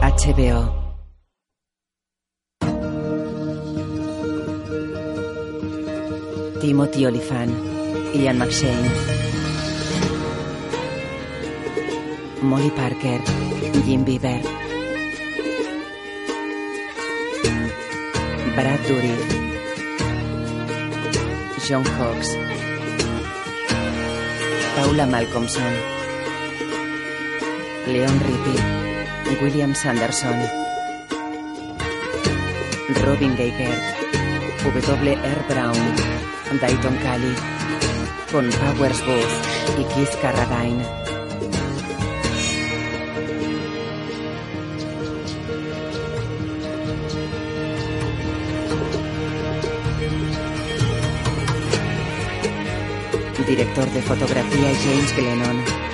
HBO. Timothy Olyphant, Ian McShane, Molly Parker, Jim Beaver, Brad Dourif, John Hawkes, Paula Malcolmson, Leon Rippey, William Sanderson, Robin Geigert, W.R. Brown, Dayton Cali, con Powers Booth y Keith Carradine. Director de fotografía James Glennon.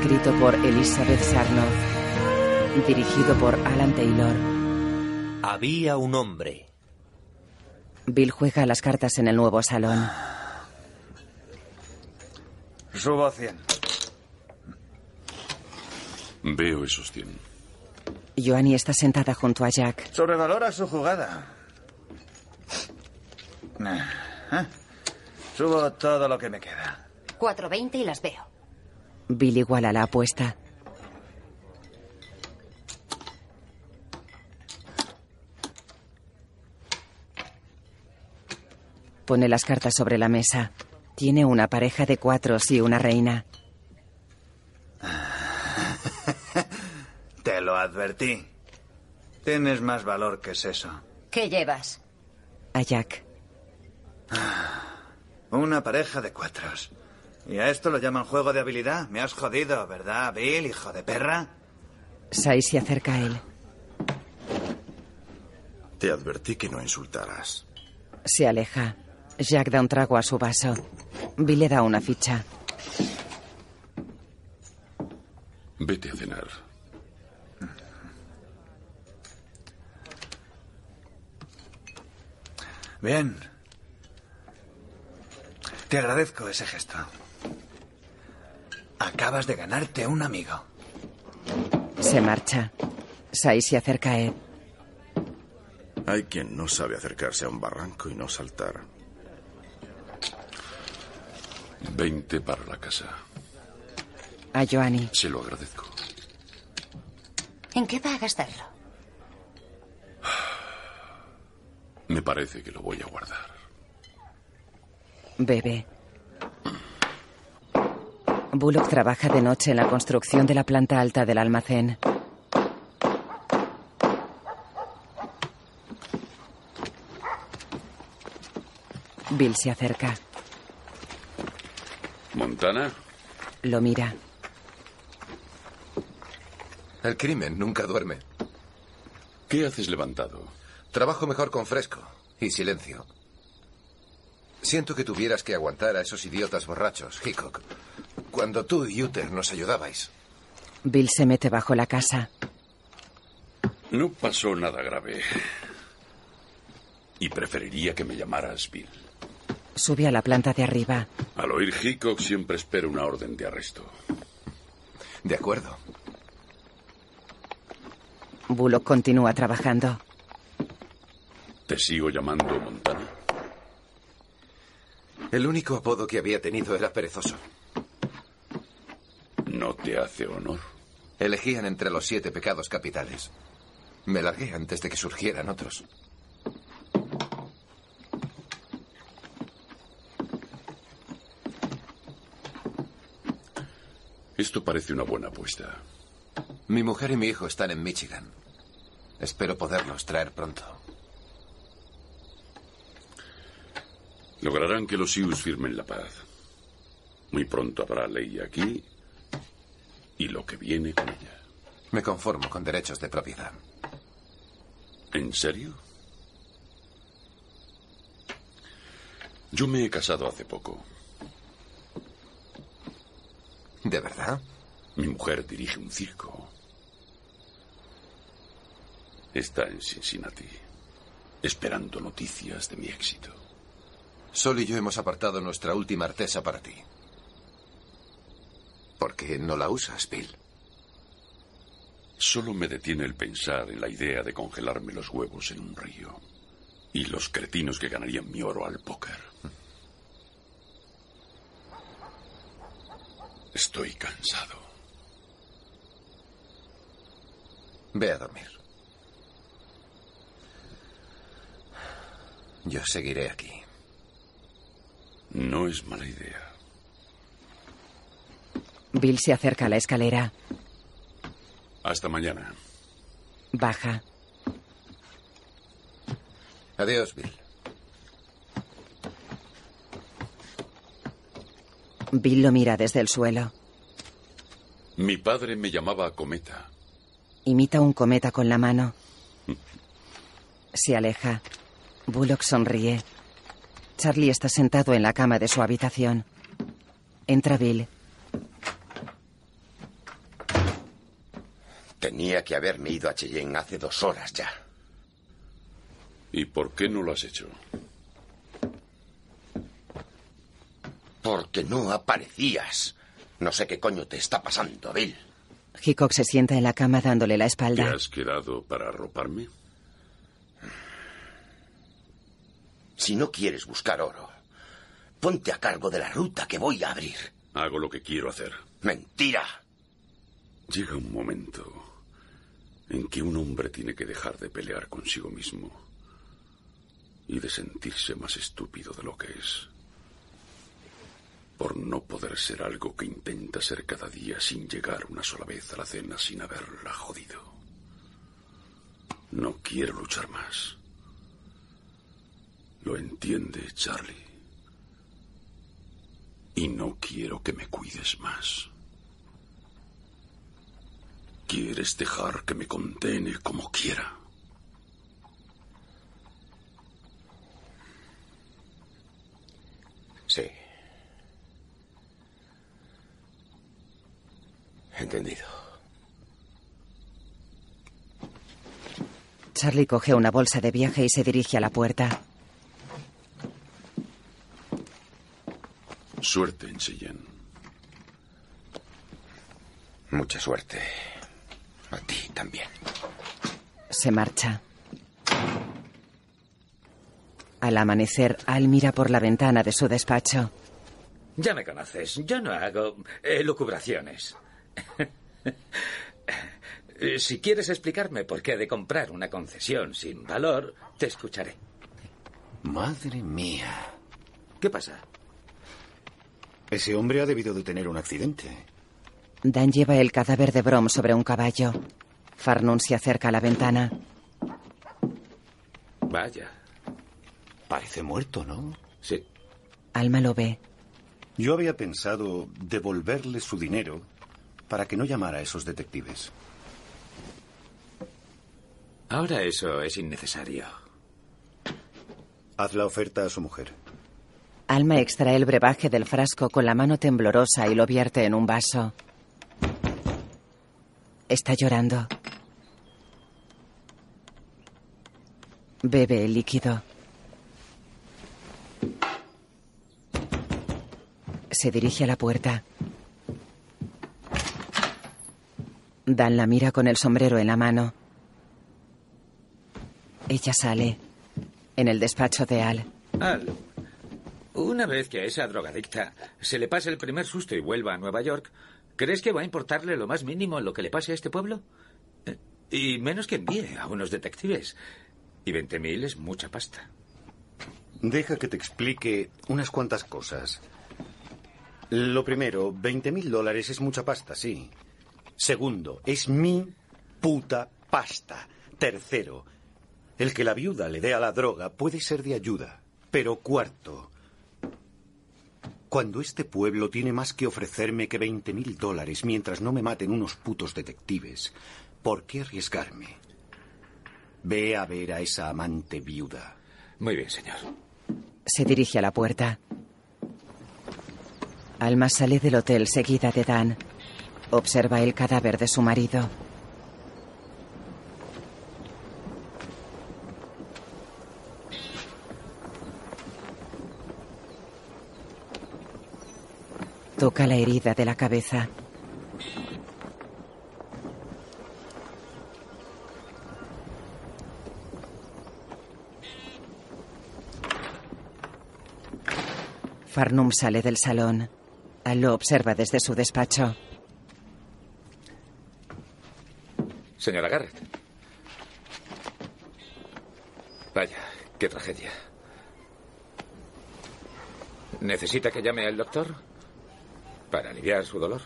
Escrito por Elizabeth Sarnoff. Dirigido por Alan Taylor. Había un hombre. Bill juega las cartas en el nuevo salón. Subo a 100. Veo esos 100. Joanny está sentada junto a Jack. Sobrevalora su jugada. Ah, Subo todo lo que me queda. 4.20 y las veo. Bill iguala la apuesta. Pone las cartas sobre la mesa. Tiene una pareja de cuatros y una reina. Te lo advertí. Tienes más valor que es eso. ¿Qué llevas? A Jack. Una pareja de cuatros. ¿Y a esto lo llaman juego de habilidad? Me has jodido, ¿verdad, Bill, hijo de perra? Sai se acerca a él. Te advertí que no insultaras. Se aleja. Jack da un trago a su vaso. Bill le da una ficha. Vete a cenar. Bien. Te agradezco ese gesto. Acabas de ganarte un amigo. Se marcha. Sai se acerca a Ed. Hay quien no sabe acercarse a un barranco y no saltar. 20 para la casa. A Joanny. Se lo agradezco. ¿En qué va a gastarlo? Me parece que lo voy a guardar. Bebe. Bullock trabaja de noche en la construcción de la planta alta del almacén. Bill se acerca. ¿Montana? Lo mira. El crimen nunca duerme. ¿Qué haces levantado? Trabajo mejor con fresco y silencio. Siento que tuvieras que aguantar a esos idiotas borrachos, Hickok. Cuando tú y Uther nos ayudabais. Bill se mete bajo la casa. No pasó nada grave. Y preferiría que me llamaras Bill. Sube a la planta de arriba. Al oír Hickok siempre espero una orden de arresto. De acuerdo. Bullock continúa trabajando. ¿Te sigo llamando Montana? El único apodo que había tenido era perezoso. ¿No te hace honor? Elegían entre los siete pecados capitales. Me largué antes de que surgieran otros. Esto parece una buena apuesta. Mi mujer y mi hijo están en Michigan. Espero poderlos traer pronto. Lograrán que los Sioux firmen la paz. Muy pronto habrá ley aquí y lo que viene con ella. Me conformo con derechos de propiedad. ¿En serio? Yo me he casado hace poco. ¿De verdad? Mi mujer dirige un circo. Está en Cincinnati, esperando noticias de mi éxito. Sol y yo hemos apartado nuestra última artesa para ti. ¿Por qué no la usas, Bill? Solo me detiene el pensar en la idea de congelarme los huevos en un río. Y los cretinos que ganarían mi oro al póker. Estoy cansado. Ve a dormir. Yo seguiré aquí. No es mala idea. Bill se acerca a la escalera. Hasta mañana. Baja. Adiós, Bill. Bill lo mira desde el suelo. Mi padre me llamaba Cometa. Imita un cometa con la mano. Se aleja. Bullock sonríe. Charlie está sentado en la cama de su habitación. Entra Bill. Tenía que haberme ido a Cheyenne hace dos horas ya. ¿Y por qué no lo has hecho? Porque no aparecías. No sé qué coño te está pasando, Bill. Hickok se sienta en la cama dándole la ¿Te espalda. has quedado para arroparme? Si no quieres buscar oro, ponte a cargo de la ruta que voy a abrir. Hago lo que quiero hacer. Mentira. Llega un momento en que un hombre tiene que dejar de pelear consigo mismo y de sentirse más estúpido de lo que es. Por no poder ser algo que intenta ser cada día sin llegar una sola vez a la cena sin haberla jodido. No quiero luchar más. Lo entiende, Charlie. Y no quiero que me cuides más. ¿Quieres dejar que me condene como quiera? Sí. Entendido. Charlie coge una bolsa de viaje y se dirige a la puerta. Suerte en Cheyenne. Mucha suerte. A ti también. Se marcha. Al amanecer, Al mira por la ventana de su despacho. Ya me conoces. Yo no hago elucubraciones. Eh, si quieres explicarme por qué he de comprar una concesión sin valor, te escucharé. Madre mía. ¿Qué pasa? Ese hombre ha debido de tener un accidente. Dan lleva el cadáver de Brom sobre un caballo. Farnum se acerca a la ventana. Vaya. Parece muerto, ¿no? Sí. Alma lo ve. Yo había pensado devolverle su dinero para que no llamara a esos detectives. Ahora eso es innecesario. Haz la oferta a su mujer. Alma extrae el brebaje del frasco con la mano temblorosa y lo vierte en un vaso. Está llorando. Bebe el líquido. Se dirige a la puerta. Dan la mira con el sombrero en la mano. Ella sale. En el despacho de Al. Al, una vez que a esa drogadicta se le pase el primer susto y vuelva a Nueva York, ¿crees que va a importarle lo más mínimo lo que le pase a este pueblo? Eh, Y menos que envíe a unos detectives. Y 20.000 es mucha pasta. Deja que te explique unas cuantas cosas. Lo primero, 20 mil dólares es mucha pasta, sí. Segundo, es mi puta pasta. Tercero, el que la viuda le dé a la droga puede ser de ayuda. Pero cuarto, cuando este pueblo tiene más que ofrecerme que 20 mil dólares mientras no me maten unos putos detectives, ¿por qué arriesgarme? Ve a ver a esa amante viuda. Muy bien, señor. Se dirige a la puerta. Alma sale del hotel seguida de Dan. Observa el cadáver de su marido. Toca la herida de la cabeza. Farnum sale del salón. Al lo observa desde su despacho. Señora Garrett. Vaya, qué tragedia. ¿Necesita que llame al doctor? Para aliviar su dolor.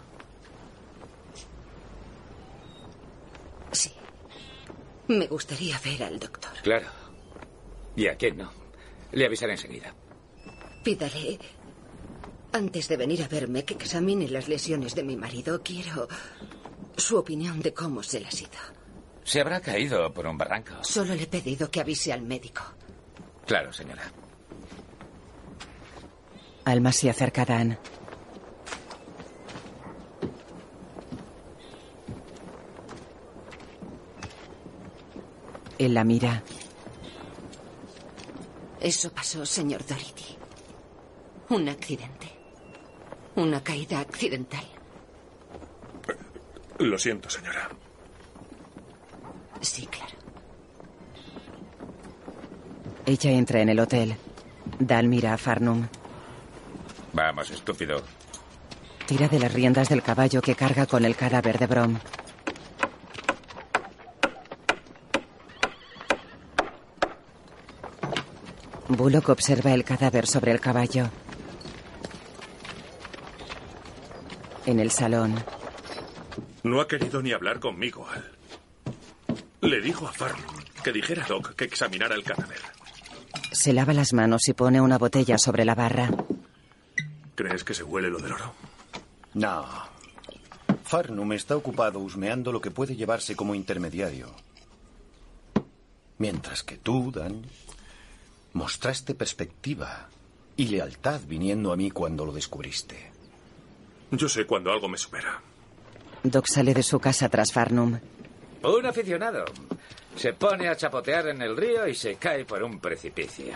Sí. Me gustaría ver al doctor. Claro. ¿Y a quién no? Le avisaré enseguida. Pídale, antes de venir a verme, que examine las lesiones de mi marido. Quiero su opinión de cómo se las ha ido. Se habrá caído por un barranco. Solo le he pedido que avise al médico. Claro, señora. Alma se acerca a Dan. Él la mira. Eso pasó, señor Dority. Un accidente. Una caída accidental. Lo siento, señora. Sí, claro. Ella entra en el hotel. Dan mira a Farnum. Vamos, estúpido. Tira de las riendas del caballo que carga con el cadáver de Brom. Bullock observa el cadáver sobre el caballo. En el salón, No ha querido ni hablar conmigo, Al. Le dijo a Farnum que dijera a Doc que examinara el cadáver. se lava las manos y pone una botella sobre la barra. ¿Crees que se huele lo del oro? No. Farnum está ocupado husmeando lo que puede llevarse como intermediario. Mientras que tú, Dan, mostraste perspectiva y lealtad viniendo a mí cuando lo descubriste. Yo sé cuando algo me supera. Doc sale de su casa tras Farnum. Un aficionado. Se pone a chapotear en el río y se cae por un precipicio.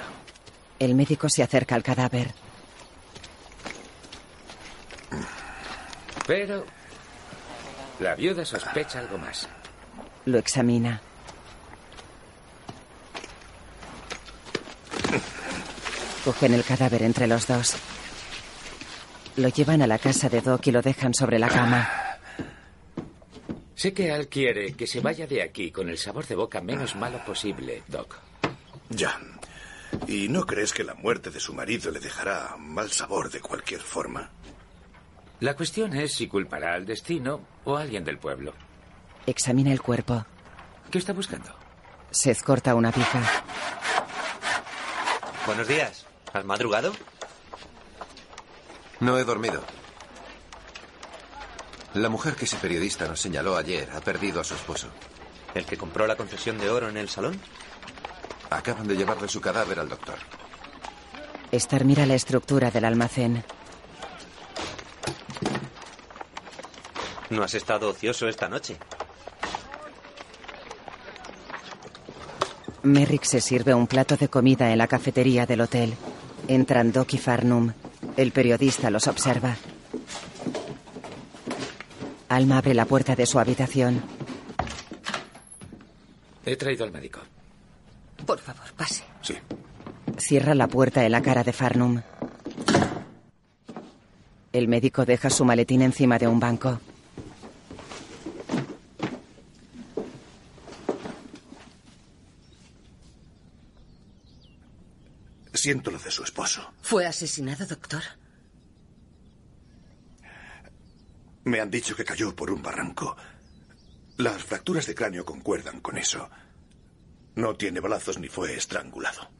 El médico se acerca al cadáver. Pero la viuda sospecha algo más. Lo examina. Cogen el cadáver entre los dos. Lo llevan a la casa de Doc y lo dejan sobre la cama. Sé que Al quiere que se vaya de aquí con el sabor de boca menos malo posible, Doc. Ya. ¿Y no crees que la muerte de su marido le dejará mal sabor de cualquier forma? La cuestión es si culpará al destino o a alguien del pueblo. Examina el cuerpo. ¿Qué está buscando? Seth corta una pija. Buenos días. ¿Has madrugado? No he dormido. La mujer que ese periodista nos señaló ayer ha perdido a su esposo. ¿El que compró la concesión de oro en el salón? Acaban de llevarle su cadáver al doctor. Star mira la estructura del almacén. ¿No has estado ocioso esta noche? Merrick se sirve un plato de comida en la cafetería del hotel. Entran Doc y Farnum. El periodista los observa. Alma abre la puerta de su habitación. He traído al médico. Por favor, pase. Sí. Cierra la puerta en la cara de Farnum. El médico deja su maletín encima de un banco. Siento lo de su esposo. ¿Fue asesinado, doctor? Me han dicho que cayó por un barranco. Las fracturas de cráneo concuerdan con eso. No tiene balazos ni fue estrangulado.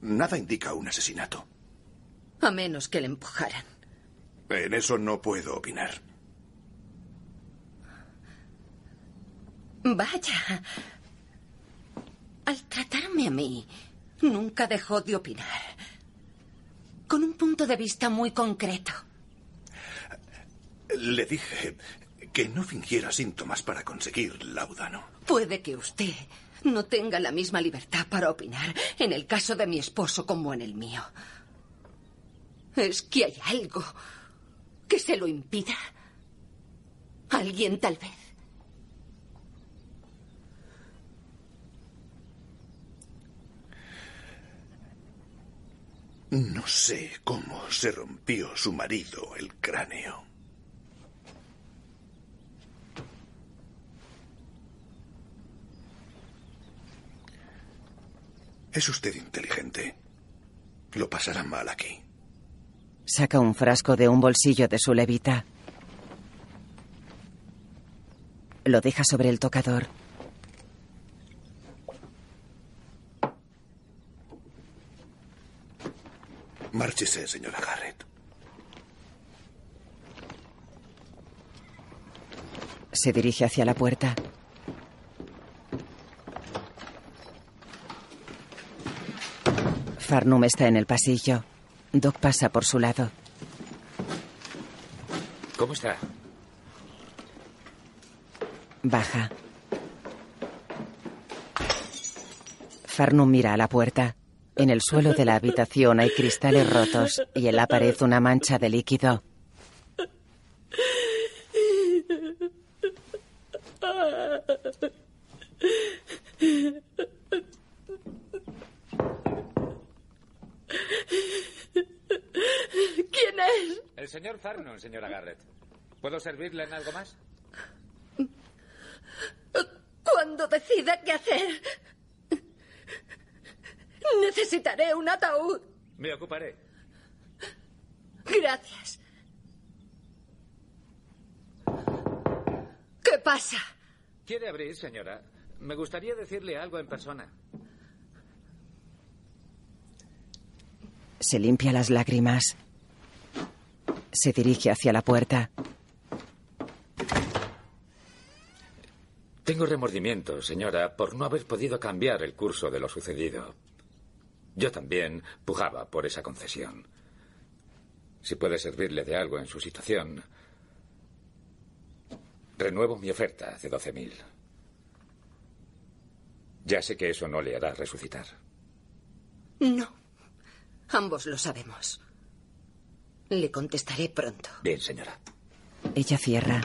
Nada indica un asesinato. A menos que le empujaran. En eso no puedo opinar. Vaya. a mí, nunca dejó de opinar. Con un punto de vista muy concreto. Le dije que no fingiera síntomas para conseguir laudano. Puede que usted no tenga la misma libertad para opinar en el caso de mi esposo como en el mío. Es que hay algo que se lo impida. Alguien tal vez. No sé cómo se rompió su marido el cráneo. Es usted inteligente. Lo pasará mal aquí. Saca un frasco de un bolsillo de su levita. Lo deja sobre el tocador. Márchese, señora Garrett. Se dirige hacia la puerta. Farnum está en el pasillo. Doc pasa por su lado. ¿Cómo está? Baja. Farnum mira a la puerta. En el suelo de la habitación hay cristales rotos y en la pared una mancha de líquido. ¿Quién es? El señor Farnum, señora Garrett. ¿Puedo servirle en algo más? Cuando decida qué hacer, necesitaré un ataúd. Me ocuparé. Gracias. ¿Qué pasa? ¿Quiere abrir, señora? Me gustaría decirle algo en persona. Se limpia las lágrimas. Se dirige hacia la puerta. Tengo remordimiento, señora, por no haber podido cambiar el curso de lo sucedido. Yo también pujaba por esa concesión. Si puede servirle de algo en su situación, renuevo mi oferta de 12.000. Ya sé que eso no le hará resucitar. No. Ambos lo sabemos. Le contestaré pronto. Bien, señora. Ella cierra.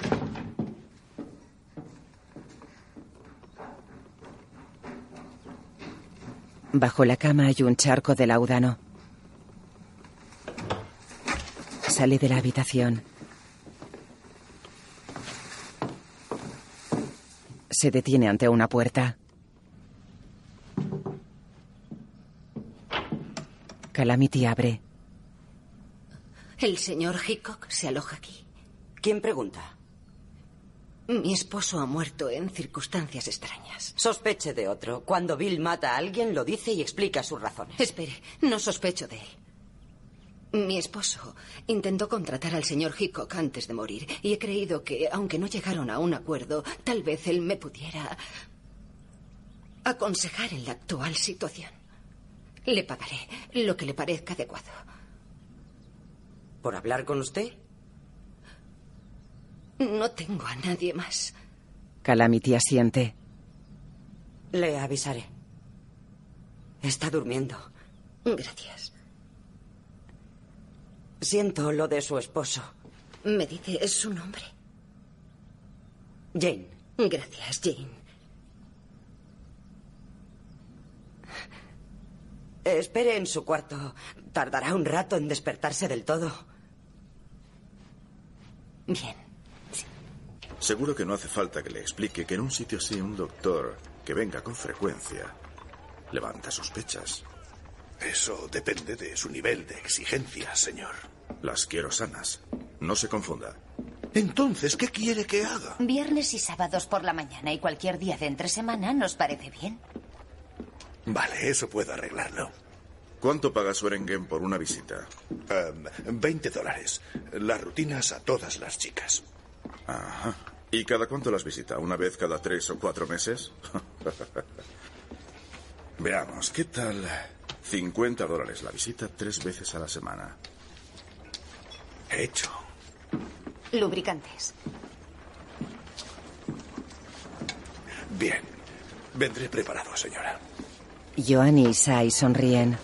Bajo la cama hay un charco de laudano. Sale de la habitación. Se detiene ante una puerta. Calamity abre. El señor Hickok se aloja aquí. ¿Quién pregunta? Mi esposo ha muerto en circunstancias extrañas. Sospeche de otro. Cuando Bill mata a alguien, lo dice y explica sus razones. Espere, no sospecho de él. Mi esposo intentó contratar al señor Hickok antes de morir y he creído que, aunque no llegaron a un acuerdo, tal vez él me pudiera aconsejar en la actual situación. Le pagaré lo que le parezca adecuado. ¿Por hablar con usted? No tengo a nadie más. Calamity asiente. Le avisaré. Está durmiendo. Gracias. Siento lo de su esposo. ¿Me dice su nombre? Jane. Gracias, Jane. Espere en su cuarto. Tardará un rato en despertarse del todo. Bien. Seguro que no hace falta que le explique que en un sitio así un doctor que venga con frecuencia levanta sospechas. Eso depende de su nivel de exigencia, señor. Las quiero sanas. No se confunda. Entonces, ¿qué quiere que haga? Viernes y sábados por la mañana y cualquier día de entre semana nos parece bien. Vale, eso puedo arreglarlo. ¿Cuánto paga Swerengen por una visita? Um, 20 dólares. Las rutinas a todas las chicas. Ajá. ¿Y cada cuánto las visita? ¿Una vez cada tres o cuatro meses? Veamos, ¿qué tal 50 dólares la visita tres veces a la semana? Hecho. Lubricantes. Bien. Vendré preparado, señora. Joan y Sai sonríen.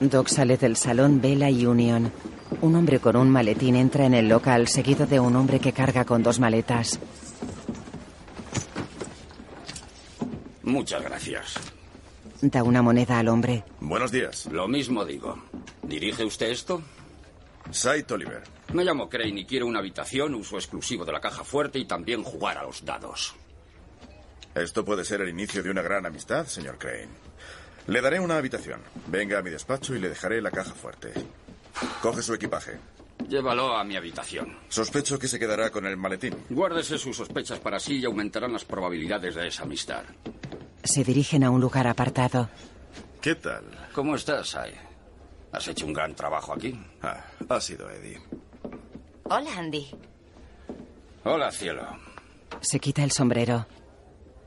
Doc sale del salón Vela y Union. Un hombre con un maletín entra en el local seguido de un hombre que carga con dos maletas. Muchas gracias. Da una moneda al hombre. Buenos días. Lo mismo digo. ¿Dirige usted esto? Sight Oliver. Me llamo Crane y quiero una habitación, uso exclusivo de la caja fuerte y también jugar a los dados. Esto puede ser el inicio de una gran amistad, señor Crane. Le daré una habitación. Venga a mi despacho y le dejaré la caja fuerte. Coge su equipaje. Llévalo a mi habitación. Sospecho que se quedará con el maletín. Guárdese sus sospechas para sí y aumentarán las probabilidades de esa amistad. Se dirigen a un lugar apartado. ¿Qué tal? ¿Cómo estás, Sai? ¿Has hecho un gran trabajo aquí? Ah, ha sido Eddie. Hola, Andy. Hola, cielo. Se quita el sombrero.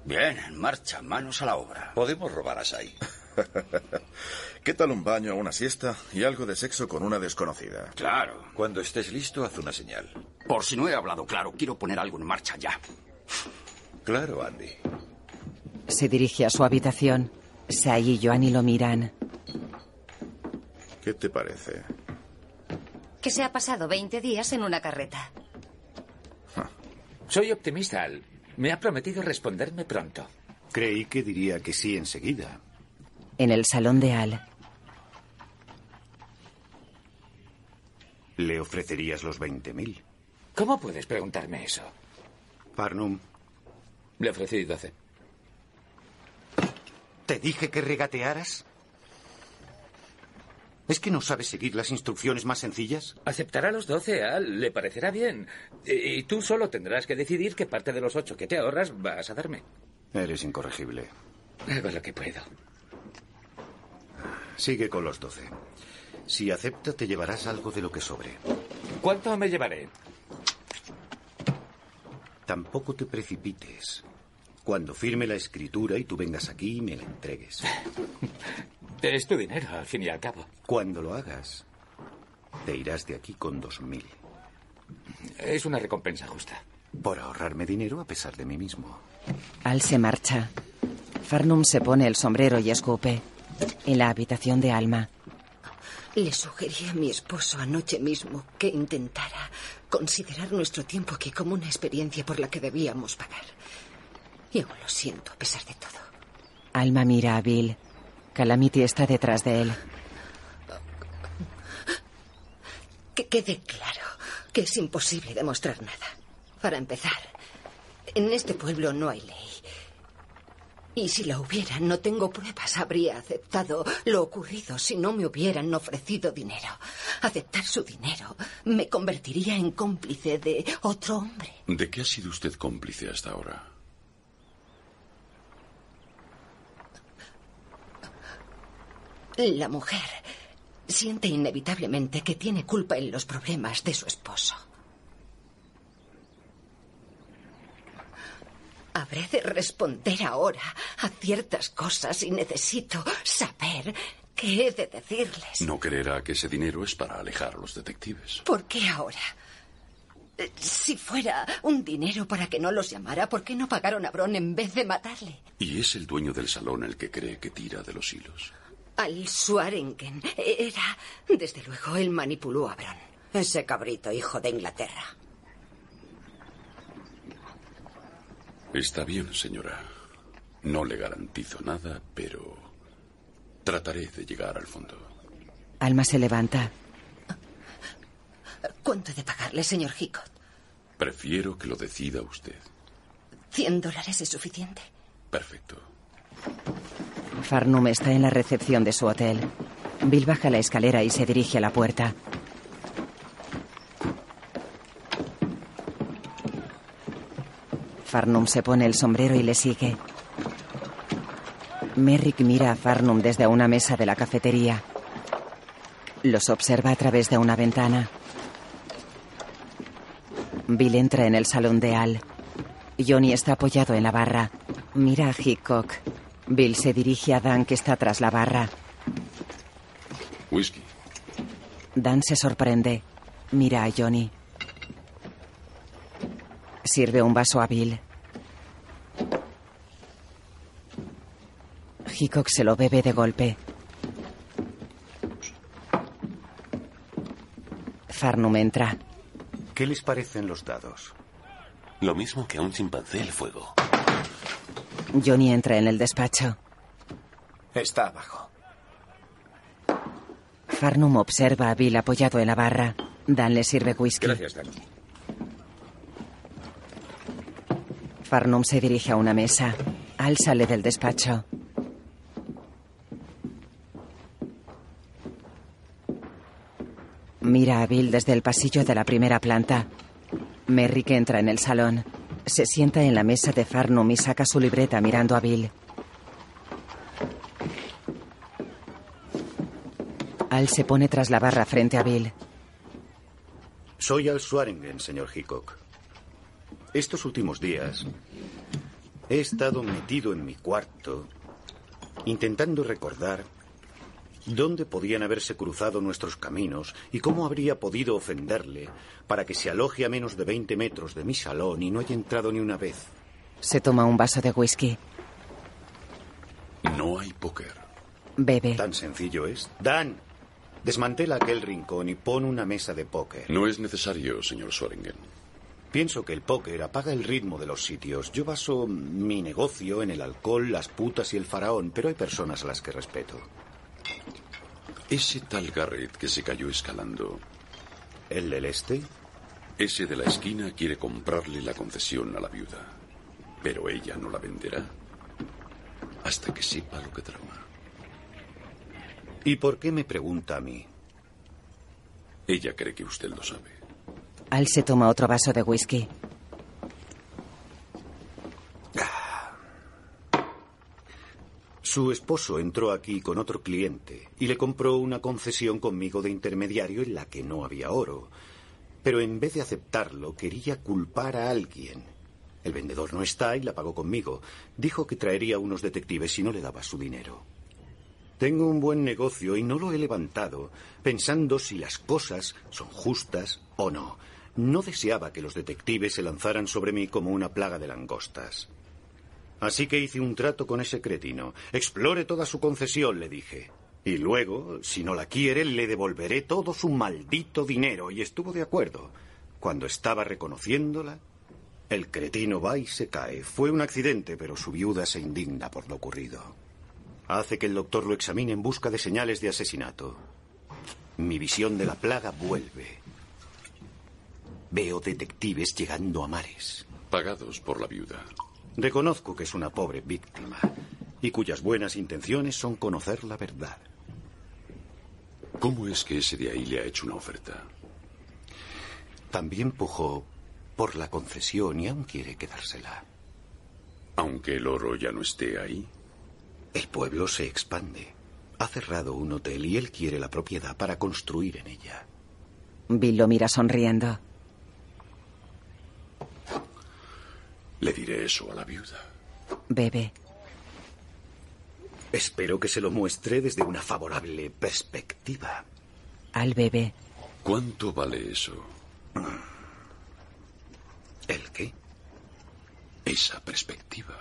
Bien, en marcha, manos a la obra. Podemos robar a Sai. ¿Qué tal un baño, una siesta y algo de sexo con una desconocida? Claro. Cuando estés listo, haz una señal. Por si no he hablado claro, quiero poner algo en marcha ya. Claro, Andy. Se dirige a su habitación. Sai y Joanny lo miran. ¿Qué te parece? Que se ha pasado 20 días en una carreta. Soy optimista, Al. Me ha prometido responderme pronto. Creí que diría que sí enseguida. En el salón de Al. Le ofrecerías los 20.000. ¿Cómo puedes preguntarme eso? Farnum. Le ofrecí 12. ¿Te dije que regatearas? ¿Es que no sabes seguir las instrucciones más sencillas? Aceptará los 12, Al. Le parecerá bien. Y, y tú solo tendrás que decidir qué parte de los 8 que te ahorras vas a darme. Eres incorregible. Hago lo que puedo. Sigue con los 12. Si acepta, te llevarás algo de lo que sobre. ¿Cuánto me llevaré? Tampoco te precipites. Cuando firme la escritura y tú vengas aquí y me la entregues. Es tu dinero, al fin y al cabo. Cuando lo hagas, te irás de aquí con dos mil. Es una recompensa justa. Por ahorrarme dinero a pesar de mí mismo. Al se marcha. Farnum se pone el sombrero y escupe. En la habitación de Alma. Le sugerí a mi esposo anoche mismo que intentara considerar nuestro tiempo aquí como una experiencia por la que debíamos pagar. Y aún lo siento a pesar de todo. Alma mira a Bill. Calamity está detrás de él. Que quede claro que es imposible demostrar nada. Para empezar, en este pueblo no hay ley. Y si la hubiera, no tengo pruebas. Habría aceptado lo ocurrido si no me hubieran ofrecido dinero. Aceptar su dinero me convertiría en cómplice de otro hombre. ¿De qué ha sido usted cómplice hasta ahora? La mujer siente inevitablemente que tiene culpa en los problemas de su esposo. Habré de responder ahora a ciertas cosas y necesito saber qué he de decirles. No creerá que ese dinero es para alejar a los detectives. ¿Por qué ahora? Si fuera un dinero para que no los llamara, ¿por qué no pagaron a Bron en vez de matarle? Y es el dueño del salón el que cree que tira de los hilos. Al Swarengen era, desde luego, él manipuló a Bron. Ese cabrito, hijo de Inglaterra. Está bien, señora. No le garantizo nada, pero trataré de llegar al fondo. Alma se levanta. ¿Cuánto he de pagarle, señor Hicot? Prefiero que lo decida usted. ¿Cien dólares es suficiente? Perfecto. Farnum está en la recepción de su hotel. Bill baja la escalera y se dirige a la puerta. Farnum se pone el sombrero y le sigue. Merrick mira a Farnum desde una mesa de la cafetería. Los observa a través de una ventana. Bill entra en el salón de Al. Johnny está apoyado en la barra. Mira a Hickok. Bill se dirige a Dan que está tras la barra. Whisky. Dan se sorprende. Mira a Johnny. Sirve un vaso a Bill. Hickok se lo bebe de golpe. Farnum entra. ¿Qué les parecen los dados? Lo mismo que a un chimpancé el fuego. Johnny entra en el despacho. Está abajo. Farnum observa a Bill apoyado en la barra. Dan le sirve whisky. Gracias, Dan. Farnum se dirige a una mesa. Al sale del despacho. Mira a Bill desde el pasillo de la primera planta. Merrick entra en el salón. Se sienta en la mesa de Farnum y saca su libreta mirando a Bill. Al se pone tras la barra frente a Bill. Soy Al Swaringen, señor Hickok. Estos últimos días he estado metido en mi cuarto intentando recordar dónde podían haberse cruzado nuestros caminos y cómo habría podido ofenderle para que se aloje a menos de 20 metros de mi salón y no haya entrado ni una vez. Se toma un vaso de whisky. No hay póker. Bebe. Tan sencillo es. Dan, desmantela aquel rincón y pon una mesa de póker. No es necesario, señor Swaringen. Pienso que el póker apaga el ritmo de los sitios. Yo baso mi negocio en el alcohol, las putas y el faraón, pero hay personas a las que respeto. Ese tal Garrett que se cayó escalando. ¿El del este? Ese de la esquina quiere comprarle la concesión a la viuda. Pero ella no la venderá hasta que sepa lo que trama. ¿Y por qué me pregunta a mí? Ella cree que usted lo sabe. Al se toma otro vaso de whisky. Su esposo entró aquí con otro cliente y le compró una concesión conmigo de intermediario en la que no había oro. Pero en vez de aceptarlo, quería culpar a alguien. El vendedor no está y la pagó conmigo. Dijo que traería unos detectives si no le daba su dinero. Tengo un buen negocio y no lo he levantado pensando si las cosas son justas o no. No deseaba que los detectives se lanzaran sobre mí como una plaga de langostas. Así que hice un trato con ese cretino. Explore toda su concesión, le dije. Y luego, si no la quiere, le devolveré todo su maldito dinero. Y estuvo de acuerdo. Cuando estaba reconociéndola, el cretino va y se cae. Fue un accidente, pero su viuda se indigna por lo ocurrido. Hace que el doctor lo examine en busca de señales de asesinato. Mi visión de la plaga vuelve. Veo detectives llegando a mares. Pagados por la viuda. Reconozco que es una pobre víctima y cuyas buenas intenciones son conocer la verdad. ¿Cómo es que ese de ahí le ha hecho una oferta? También pujó por la concesión y aún quiere quedársela. Aunque el oro ya no esté ahí. El pueblo se expande. Ha cerrado un hotel y él quiere la propiedad para construir en ella. Bill lo mira sonriendo. Le diré eso a la viuda. Bebe. Espero que se lo muestre desde una favorable perspectiva. Al bebé. ¿Cuánto vale eso? ¿El qué? Esa perspectiva.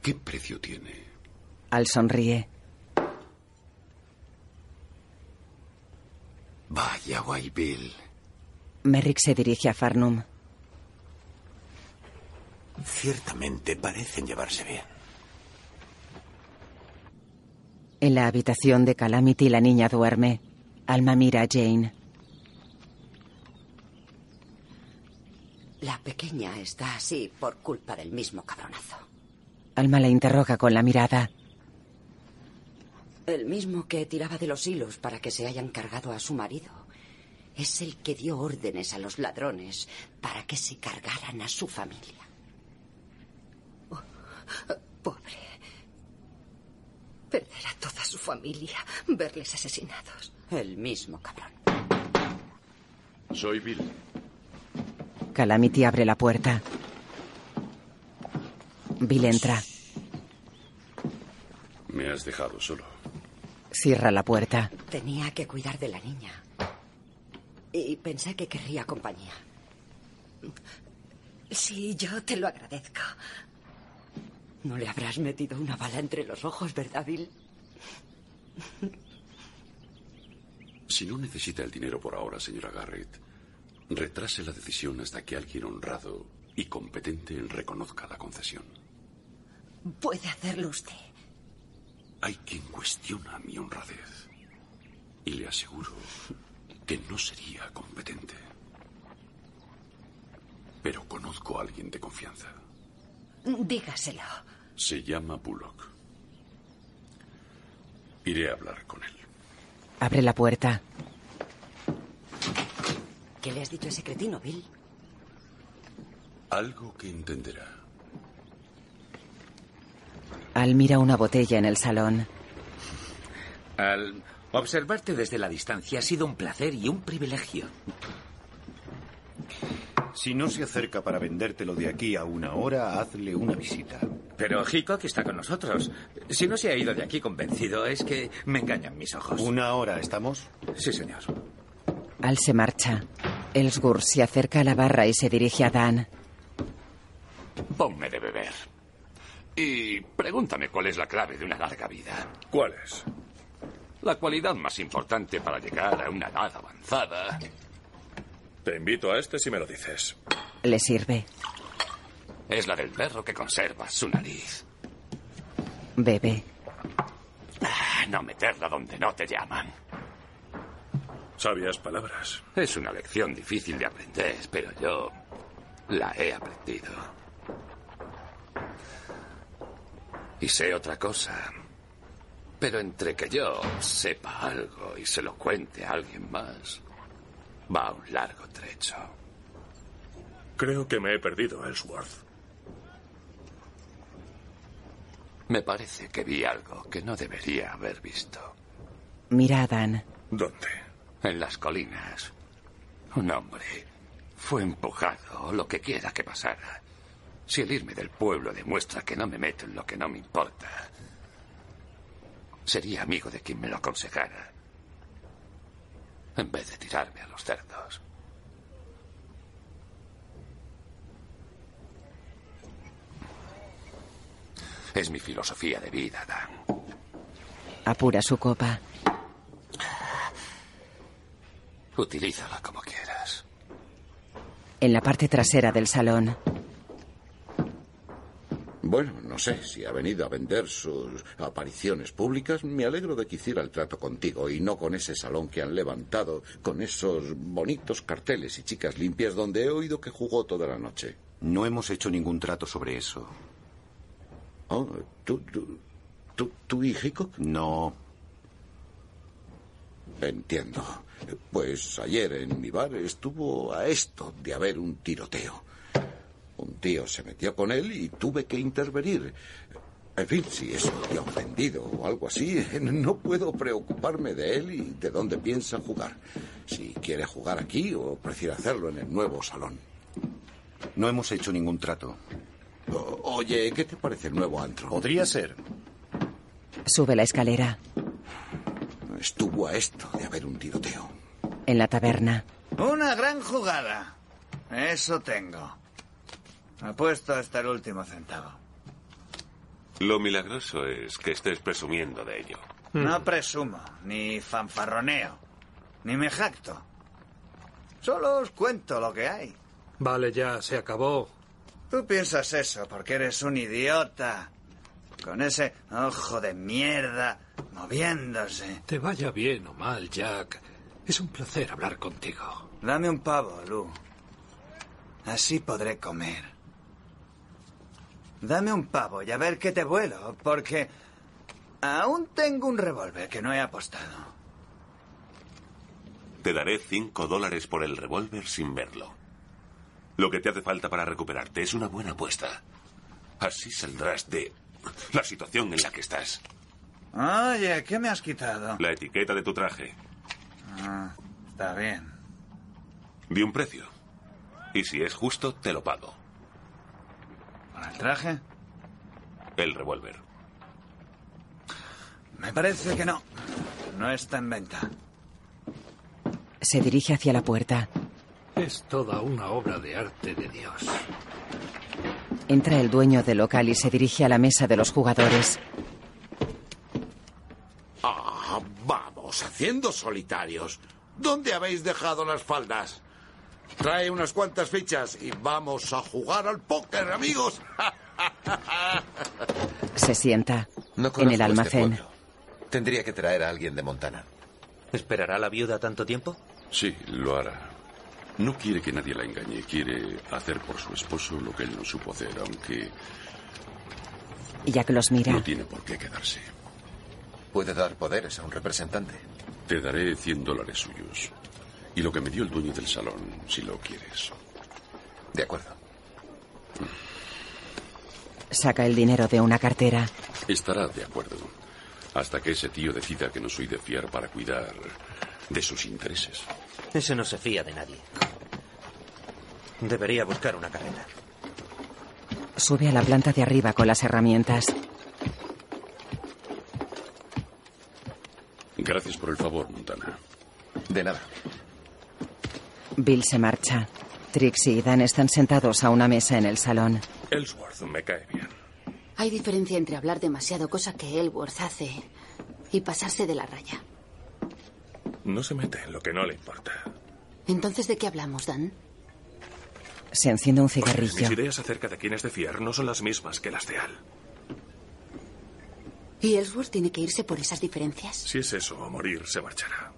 ¿Qué precio tiene? Al sonríe. Vaya, Bill. Merrick se dirige a Farnum. Ciertamente parecen llevarse bien. En la habitación de Calamity la niña duerme. Alma mira a Jane. La pequeña está así por culpa del mismo cabronazo. Alma la interroga con la mirada. El mismo que tiraba de los hilos para que se hayan cargado a su marido. Es el que dio órdenes a los ladrones para que se cargaran a su familia. Pobre. Perder a toda su familia, verles asesinados. El mismo cabrón. Soy Bill. Calamity abre la puerta. Bill entra. Me has dejado solo. Cierra la puerta. Tenía que cuidar de la niña. Y pensé que querría compañía. Sí, yo te lo agradezco. No le habrás metido una bala entre los ojos, ¿verdad, Bill? Si no necesita el dinero por ahora, señora Garrett, retrase la decisión hasta que alguien honrado y competente reconozca la concesión. Puede hacerlo usted. Hay quien cuestiona mi honradez. Y le aseguro que no sería competente. Pero conozco a alguien de confianza. Dígaselo. Se llama Bullock. Iré a hablar con él. Abre la puerta. ¿Qué le has dicho a ese cretino, Bill? Algo que entenderá. Al mira una botella en el salón. Al observarte desde la distancia ha sido un placer y un privilegio. Si no se acerca para vendértelo de aquí a una hora, hazle una visita. Pero Hickok está con nosotros. Si no se ha ido de aquí convencido, es que me engañan mis ojos. ¿Una hora estamos? Sí, señor. Al se marcha. Ellsworth se acerca a la barra y se dirige a Dan. Ponme de beber. Y pregúntame cuál es la clave de una larga vida. ¿Cuál es? La cualidad más importante para llegar a una edad avanzada. Te invito a este si me lo dices. Le sirve. Es la del perro que conserva su nariz. Bebe. Ah, No meterla donde no te llaman. Sabias palabras. Es una lección difícil de aprender, pero yo la he aprendido. Y sé otra cosa. Pero entre que yo sepa algo y se lo cuente a alguien más, va un largo trecho. Creo que me he perdido, Ellsworth. Me parece que vi algo que no debería haber visto. Mira a Dan. ¿Dónde? En las colinas. Un hombre fue empujado, o lo que quiera que pasara. Si el irme del pueblo demuestra que no me meto en lo que no me importa, sería amigo de quien me lo aconsejara. En vez de tirarme a los cerdos. Es mi filosofía de vida, Dan. Apura su copa. Utilízala como quieras. En la parte trasera del salón. Bueno, no sé, si ha venido a vender sus apariciones públicas, me alegro de que hiciera el trato contigo y no con ese salón que han levantado, con esos bonitos carteles y chicas limpias donde he oído que jugó toda la noche. No hemos hecho ningún trato sobre eso. Oh, ¿tú, tú, tú, tú y Hickok? No. Entiendo. Pues ayer en mi bar estuvo a esto de haber un tiroteo. Un tío se metió con él y tuve que intervenir. En fin, si es un tío ofendido o algo así, no puedo preocuparme de él y de dónde piensa jugar. Si quiere jugar aquí o prefiere hacerlo en el nuevo salón. No hemos hecho ningún trato. O- oye, ¿qué te parece el nuevo antro? Podría ser. Sube la escalera. Estuvo a esto de haber un tiroteo. En la taberna. Una gran jugada. Eso tengo. Apuesto hasta el último centavo. Lo milagroso es que estés presumiendo de ello. No presumo, ni fanfarroneo, ni me jacto. Solo os cuento lo que hay. Vale, ya, se acabó. Tú piensas eso porque eres un idiota. Con ese ojo de mierda moviéndose. Te vaya bien o mal, Jack. Es un placer hablar contigo. Dame un pavo, Lu. Así podré comer. Dame un pavo y a ver qué te vuelo, porque aún tengo un revólver que no he apostado. Te daré cinco dólares por el revólver sin verlo. Lo que te hace falta para recuperarte es una buena apuesta. Así saldrás de la situación en la que estás. Oye, ¿qué me has quitado? La etiqueta de tu traje. Ah, está bien. Di un precio. Y si es justo, te lo pago. ¿Por el traje? El revólver. Me parece que no. No está en venta. Se dirige hacia la puerta. Es toda una obra de arte de Dios. Entra el dueño del local y se dirige a la mesa de los jugadores. Ah, vamos, haciendo solitarios. ¿Dónde habéis dejado las faldas? Trae unas cuantas fichas y vamos a jugar al póker, amigos. Se sienta No en el este almacén. Tendría que traer a alguien de Montana. ¿Esperará la viuda tanto tiempo? Sí, lo hará. No quiere que nadie la engañe. Quiere hacer por su esposo lo que él no supo hacer, aunque Jack los mira. no tiene por qué quedarse. Puede dar poderes a un representante. Te daré 100 dólares suyos. Y lo que me dio el dueño del salón, si lo quieres. De acuerdo. Saca el dinero de una cartera. Estará de acuerdo. Hasta que ese tío decida que no soy de fiar para cuidar de sus intereses. Ese no se fía de nadie. Debería buscar una carrera. Sube a la planta de arriba con las herramientas. Gracias por el favor, Montana. De nada. Bill se marcha. Trixie y Dan están sentados a una mesa en el salón. Ellsworth me cae bien. Hay diferencia entre hablar demasiado, cosa que Elworth hace, y pasarse de la raya. No se mete en lo que no le importa. Entonces, ¿de qué hablamos, Dan? Se enciende un cigarrillo. Mis ideas acerca de quién es de fiar no son las mismas que las de Al. ¿Y Ellsworth tiene que irse por esas diferencias? Si es eso o morir, se marchará.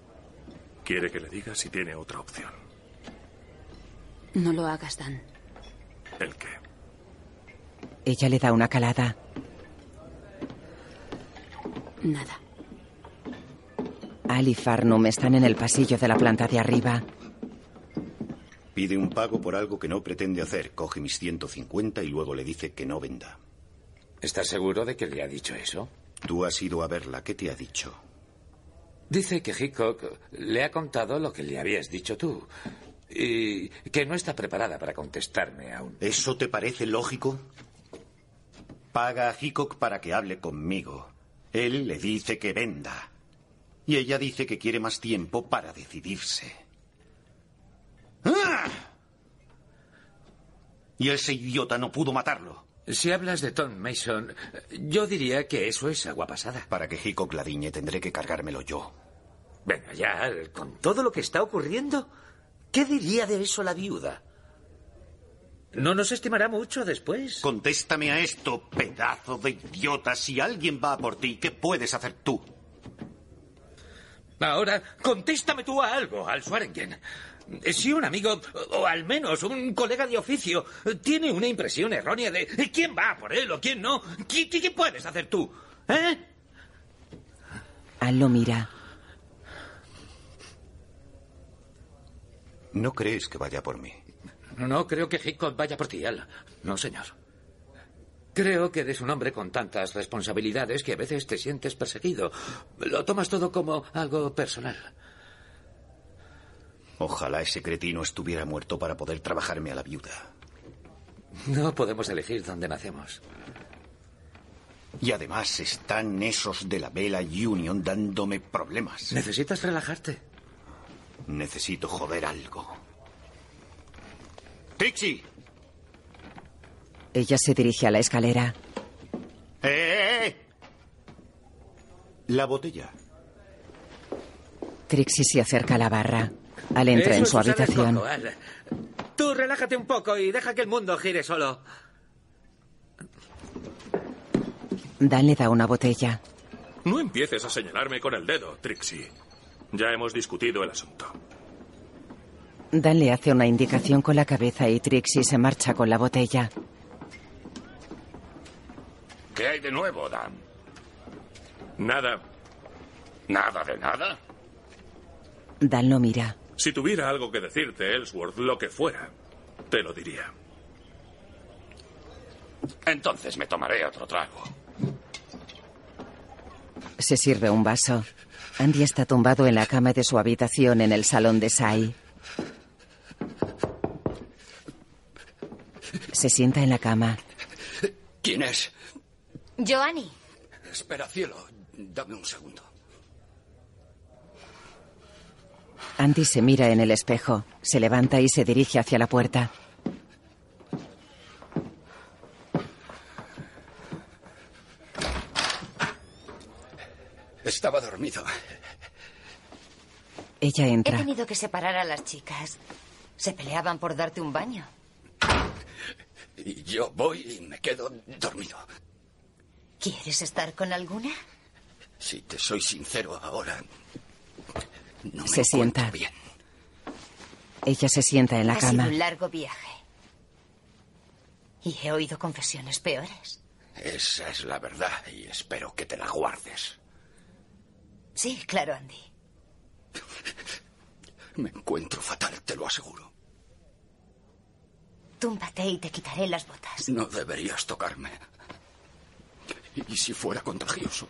Quiere que le diga si tiene otra opción. No lo hagas, Dan. ¿El qué? Ella le da una calada. Nada. Al y Farnum están en el pasillo de la planta de arriba. Pide un pago por algo que no pretende hacer. Coge mis 150 y luego le dice que no venda. ¿Estás seguro de que le ha dicho eso? Tú has ido a verla. ¿Qué te ha dicho? Dice que Hickok le ha contado lo que le habías dicho tú. Y que no está preparada para contestarme aún. ¿Eso te parece lógico? Paga a Hickok para que hable conmigo. Él le dice que venda. Y ella dice que quiere más tiempo para decidirse. ¡Ah! Y ese idiota no pudo matarlo. Si hablas de Tom Mason, yo diría que eso es agua pasada. Para que Hickok la diñe tendré que cargármelo yo. Venga ya, con todo lo que está ocurriendo, ¿qué diría de eso la viuda? No nos estimará mucho después. Contéstame a esto, pedazo de idiota. Si alguien va a por ti, ¿qué puedes hacer tú? Ahora, contéstame tú a algo, al Swarengen. Si un amigo, o al menos un colega de oficio, tiene una impresión errónea de quién va por él o quién no, ¿qué, qué- qué puedes hacer tú? ¿Eh? Al lo mira. ¿No crees que vaya por mí? No creo que Hickok vaya por ti, Al. No, señor. Creo que eres un hombre con tantas responsabilidades que a veces te sientes perseguido. Lo tomas todo como algo personal. Ojalá ese cretino estuviera muerto para poder trabajarme a la viuda. No podemos elegir dónde nacemos. Y además están esos de la Vela Union dándome problemas. Necesitas relajarte. Necesito joder algo. ¡Trixie! Ella se dirige a la escalera. ¡Eh, eh, eh! La botella. Trixie se acerca a la barra. Al entra Eso en su habitación. Al. Tú relájate un poco y deja que el mundo gire solo. Dan le da una botella. No empieces a señalarme con el dedo, Trixie. Ya hemos discutido el asunto. Dan le hace una indicación con la cabeza y Trixie se marcha con la botella. ¿Qué hay de nuevo, Dan? Nada. ¿Nada de nada? Dan lo mira. Si tuviera algo que decirte, Ellsworth, lo que fuera, te lo diría. Entonces me tomaré otro trago. Se sirve un vaso. Andy está tumbado en la cama de su habitación en el salón de Sai. Se sienta en la cama. ¿Quién es? Joanny. Espera, cielo. Dame un segundo. Andy se mira en el espejo, se levanta y se dirige hacia la puerta. Estaba dormido. Ella He entra. tenido que separar a las chicas. Se peleaban por darte un baño. Y yo voy y me quedo dormido. ¿Quieres estar con alguna? Si te soy sincero ahora, no me Se sienta. bien. Ella se sienta en la ha sido cama. un largo viaje. Y he oído confesiones peores. Esa es la verdad y espero que te la guardes. Sí, claro, Andy. Me encuentro fatal, te lo aseguro. Túmbate y te quitaré las botas. No deberías tocarme. ¿Y si fuera contagioso?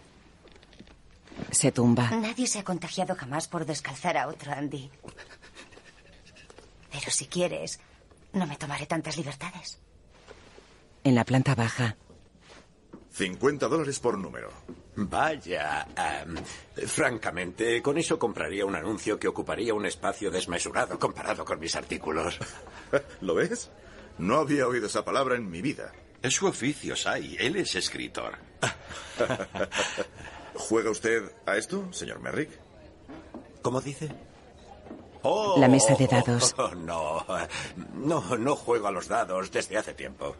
Se tumba. Nadie se ha contagiado jamás por descalzar a otro, Andy. Pero si quieres, no me tomaré tantas libertades. En la planta baja. 50 dólares por número. Vaya, am, francamente, con eso compraría un anuncio que ocuparía un espacio desmesurado comparado con mis artículos. ¿Lo ves? No había oído esa palabra en mi vida. Es su oficio, Sai. Él es escritor. ¿Juega usted a esto, señor Merrick? ¿Cómo dice? Oh, La mesa de dados. oh, no, no, no juego a los dados desde hace tiempo.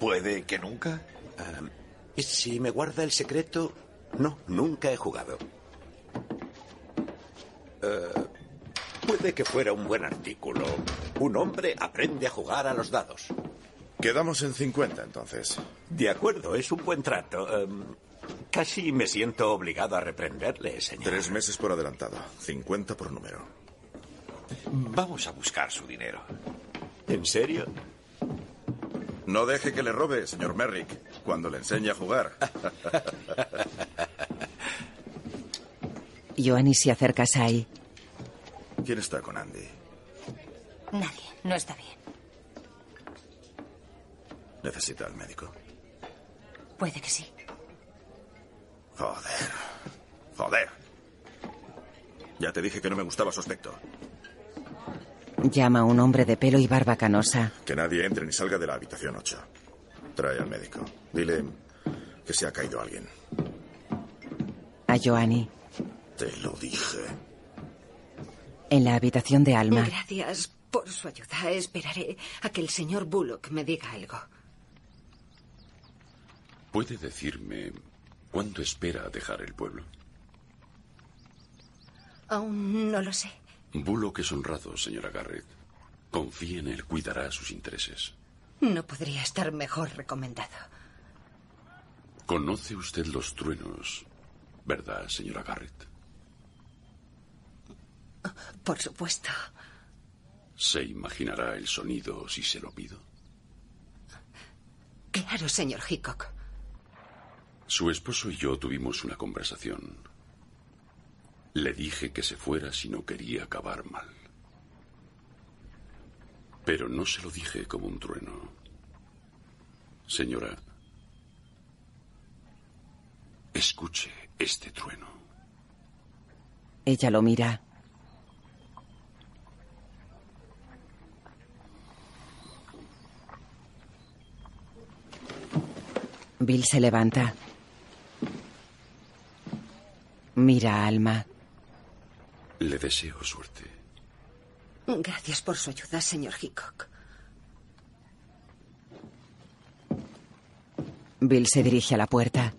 ¿Puede que nunca? Am, si me guarda el secreto, no, nunca he jugado. Eh, puede que fuera un buen artículo. Un hombre aprende a jugar a los dados. Quedamos en 50, entonces. De acuerdo, es un buen trato. Em, casi me siento obligado a reprenderle, señor. Tres meses por adelantado. 50 por número. Vamos a buscar su dinero. ¿En serio? No deje que le robe, señor Merrick, cuando le enseñe a jugar. Joanny se acerca a Sai. ¿Quién está con Andy? Nadie, no está bien. ¿Necesita al médico? Puede que sí. Joder. Joder. Ya te dije que no me gustaba su aspecto. Llama a un hombre de pelo y barba canosa. Que nadie entre ni salga de la habitación 8. Trae al médico. Dile que se ha caído alguien. A Joanny. Te lo dije. En la habitación de Alma. Gracias por su ayuda. Esperaré a que el señor Bullock me diga algo. ¿Puede decirme cuándo espera dejar el pueblo? Aún no lo sé. Bullock es honrado, señora Garrett. Confíe en él, cuidará sus intereses. No podría estar mejor recomendado. Conoce usted los truenos, ¿verdad, señora Garrett? Por supuesto. ¿Se imaginará el sonido si se lo pido? Claro, señor Hickok. Su esposo y yo tuvimos una conversación. Le dije que se fuera si no quería acabar mal. Pero no se lo dije como un trueno. Señora, escuche este trueno. Ella lo mira. Bill se levanta. Mira a Alma. Le deseo suerte. Gracias por su ayuda, señor Hickok. Bill se dirige a la puerta.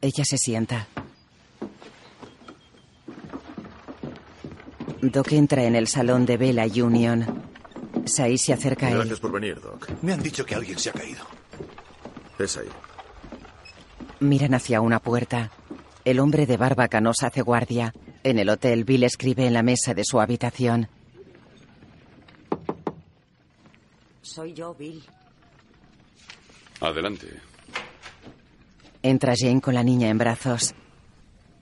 Ella se sienta. Doc entra en el salón de Bella Union. Sai se acerca a él. Gracias por venir, Doc. Me han dicho que alguien se ha caído. Es ahí. Miran hacia una puerta. El hombre de barba canosa hace guardia. En el hotel, Bill escribe en la mesa de su habitación. Soy yo, Bill. Adelante. Entra Jane con la niña en brazos.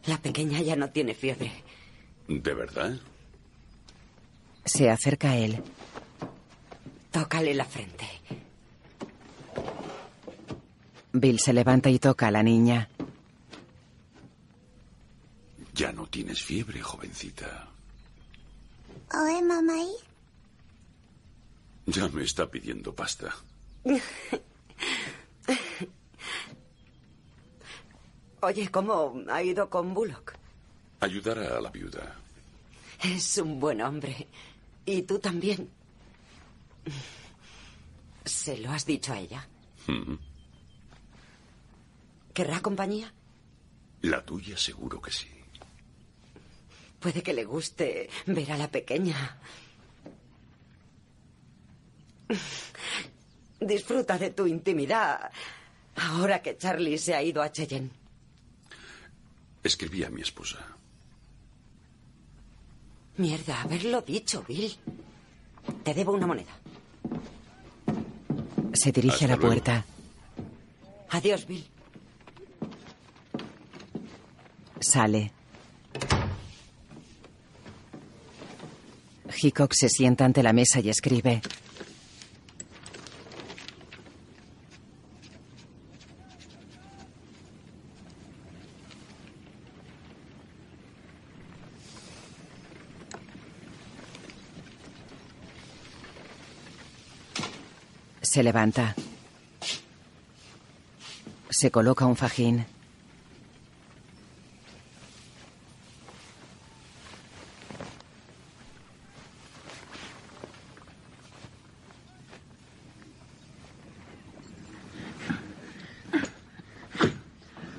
La pequeña ya no tiene fiebre. ¿De verdad? Se acerca a él. Tócale la frente. Bill se levanta y toca a la niña. Ya no tienes fiebre, jovencita. ¿Oe, mamá? Ya me está pidiendo pasta. Oye, ¿cómo ha ido con Bullock? Ayudará a la viuda. Es un buen hombre. Y tú también. ¿Se lo has dicho a ella? Mm. ¿Querrá compañía? La tuya seguro que sí. Puede que le guste ver a la pequeña. Disfruta de tu intimidad ahora que Charlie se ha ido a Cheyenne. Escribí a mi esposa. Mierda, haberlo dicho, Bill. Te debo una moneda. Se dirige a la puerta. Adiós, Bill. Sale. Hickok se sienta ante la mesa y escribe. Se levanta. Se coloca un fajín.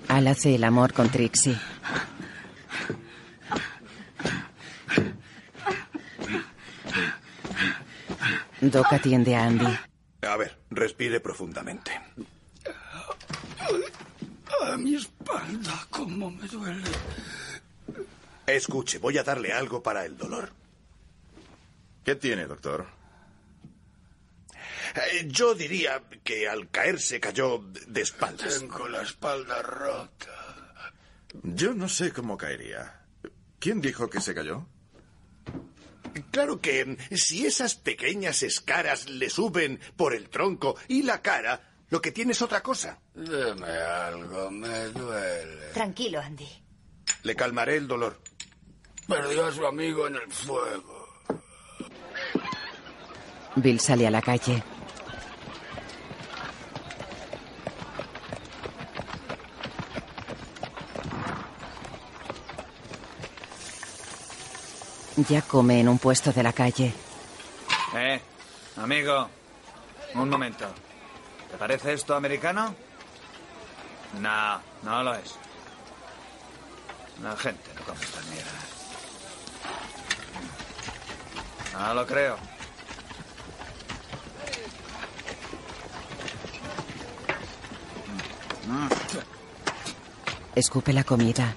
Al hace el amor con Trixie. Doc atiende a Andy. Respire profundamente. A mi espalda, cómo me duele. Escuche, voy a darle algo para el dolor. ¿Qué tiene, doctor? Eh, yo diría que al caerse cayó de espaldas. Tengo la espalda rota. Yo no sé cómo caería. ¿Quién dijo que se cayó? Claro que si esas pequeñas escaras le suben por el tronco y la cara, lo que tiene es otra cosa. Deme algo, me duele. Tranquilo, Andy. Le calmaré el dolor. Perdió a su amigo en el fuego. Bill sale a la calle. Ya come en un puesto de la calle. Eh, amigo, un momento. ¿Te parece esto americano? No, no lo es. La gente no come estas mierdas. No lo creo. Escupe la comida.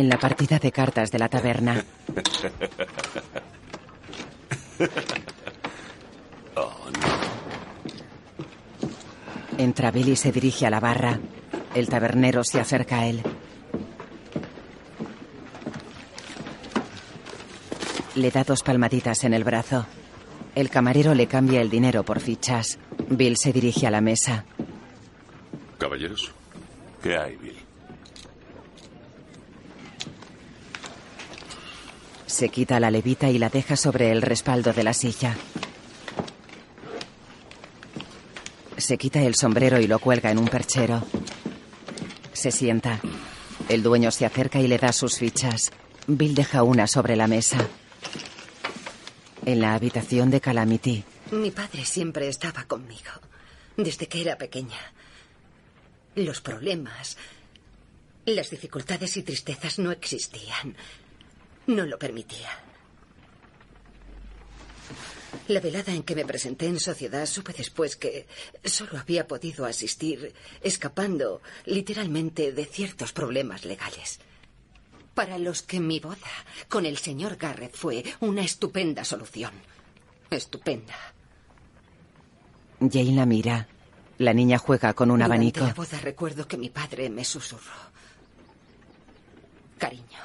En la partida de cartas de la taberna, entra Bill y se dirige a la barra. El tabernero se acerca a él. Le da dos palmaditas en el brazo. El camarero le cambia el dinero por fichas. Bill se dirige a la mesa. Caballeros. ¿Qué hay, Bill? Se quita la levita y la deja sobre el respaldo de la silla. Se quita el sombrero y lo cuelga en un perchero. Se sienta. El dueño se acerca y le da sus fichas. Bill deja una sobre la mesa. En la habitación de Calamity, Mi padre siempre estaba conmigo, desde que era pequeña. Los problemas, las dificultades y tristezas no existían. No lo permitía. La velada en que me presenté en sociedad supe después que solo había podido asistir escapando literalmente de ciertos problemas legales. Para los que mi boda con el señor Garrett fue una estupenda solución. Estupenda. Jane la mira. La niña juega con un Durante abanico. la boda recuerdo que mi padre me susurró. Cariño,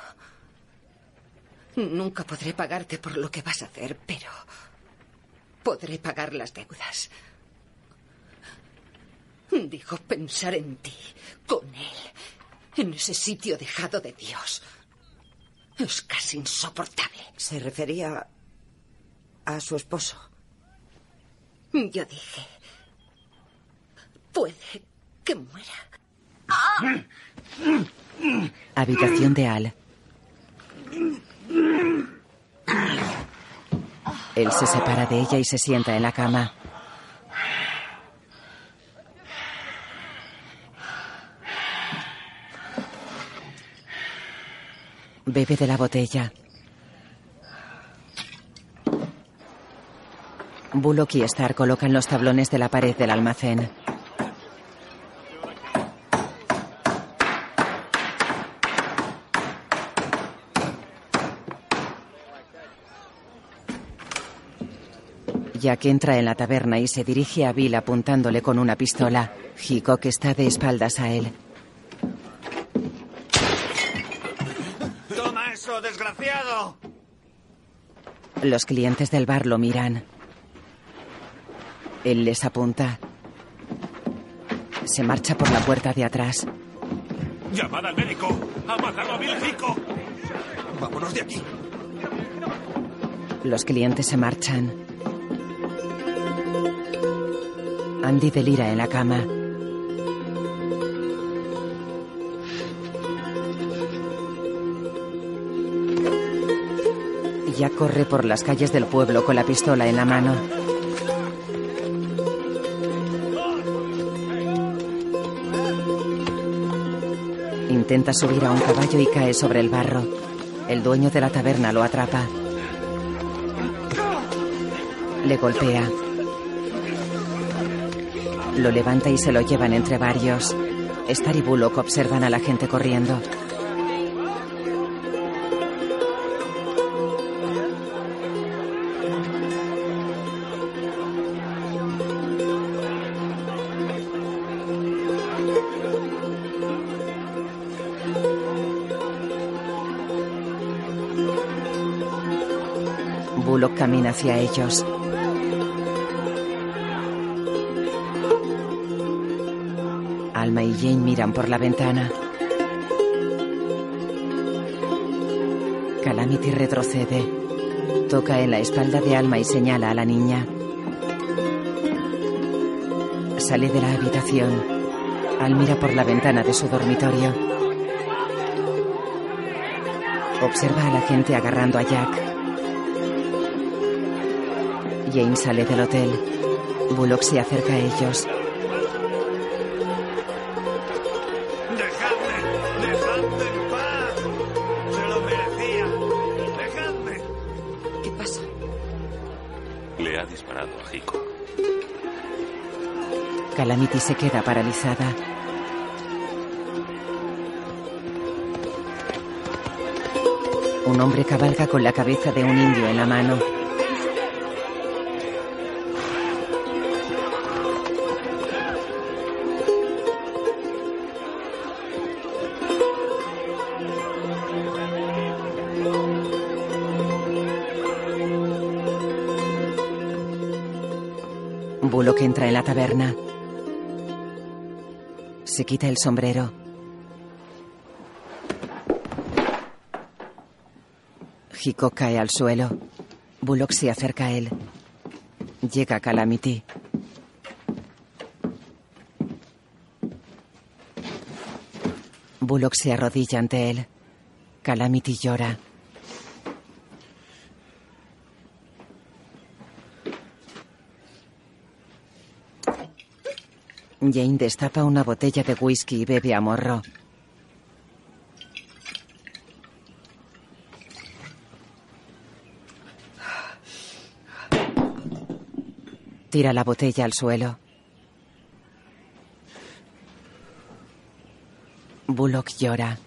nunca podré pagarte por lo que vas a hacer, pero podré pagar las deudas. Dijo pensar en ti, con él, en ese sitio dejado de Dios. Es casi insoportable. Se refería a su esposo. Yo dije, puede que muera. Habitación de Al. Él se separa de ella y se sienta en la cama. Bebe de la botella. Bullock y Star colocan los tablones de la pared del almacén. Jack entra en la taberna y se dirige a Bill apuntándole con una pistola. Hickok está de espaldas a él. ¡Toma eso, desgraciado! Los clientes del bar lo miran. Él les apunta. Se marcha por la puerta de atrás. ¡Llamad al médico! ¡Ha matado a Bill Hickok! Vámonos de aquí. Los clientes se marchan. Andy delira en la cama. Ya corre por las calles del pueblo con la pistola en la mano. Intenta subir a un caballo y cae sobre el barro. El dueño de la taberna lo atrapa. Le golpea. Lo levanta y se lo llevan entre varios. Star y Bullock observan a la gente corriendo. Bullock camina hacia ellos. Jane miran por la ventana. Calamity retrocede. Toca en la espalda de Alma y señala a la niña. Sale de la habitación. Al mira por la ventana de su dormitorio. Observa a la gente agarrando a Jack. Jane sale del hotel. Bullock se acerca a ellos. Calamity se queda paralizada. Un hombre cabalga con la cabeza de un indio en la mano. Bullock entra en la taberna. Se quita el sombrero. Hickok cae al suelo. Bullock se acerca a él. Llega Calamity. Bullock se arrodilla ante él. Calamity llora. Jane destapa una botella de whisky y bebe a morro. Tira la botella al suelo. Bullock llora.